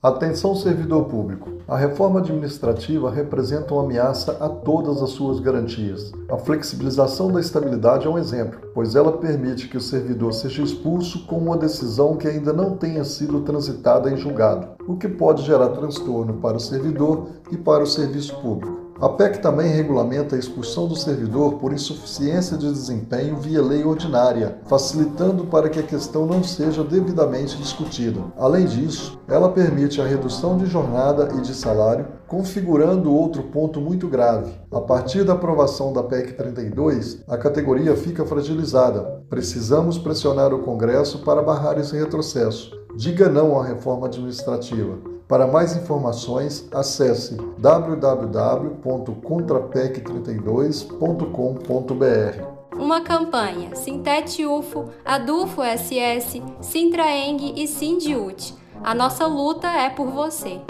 Atenção servidor público. A reforma administrativa representa uma ameaça a todas as suas garantias. A flexibilização da estabilidade é um exemplo, pois ela permite que o servidor seja expulso com uma decisão que ainda não tenha sido transitada em julgado, o que pode gerar transtorno para o servidor e para o serviço público. A PEC também regulamenta a expulsão do servidor por insuficiência de desempenho via lei ordinária, facilitando para que a questão não seja devidamente discutida. Além disso, ela permite a redução de jornada e de salário, configurando outro ponto muito grave. A partir da aprovação da PEC 32, a categoria fica fragilizada. Precisamos pressionar o Congresso para barrar esse retrocesso. Diga não à reforma administrativa. Para mais informações, acesse www.contrapec32.com.br. Uma campanha Sintete UFO, Adufo SS, Sintraeng e Sindiut. A nossa luta é por você.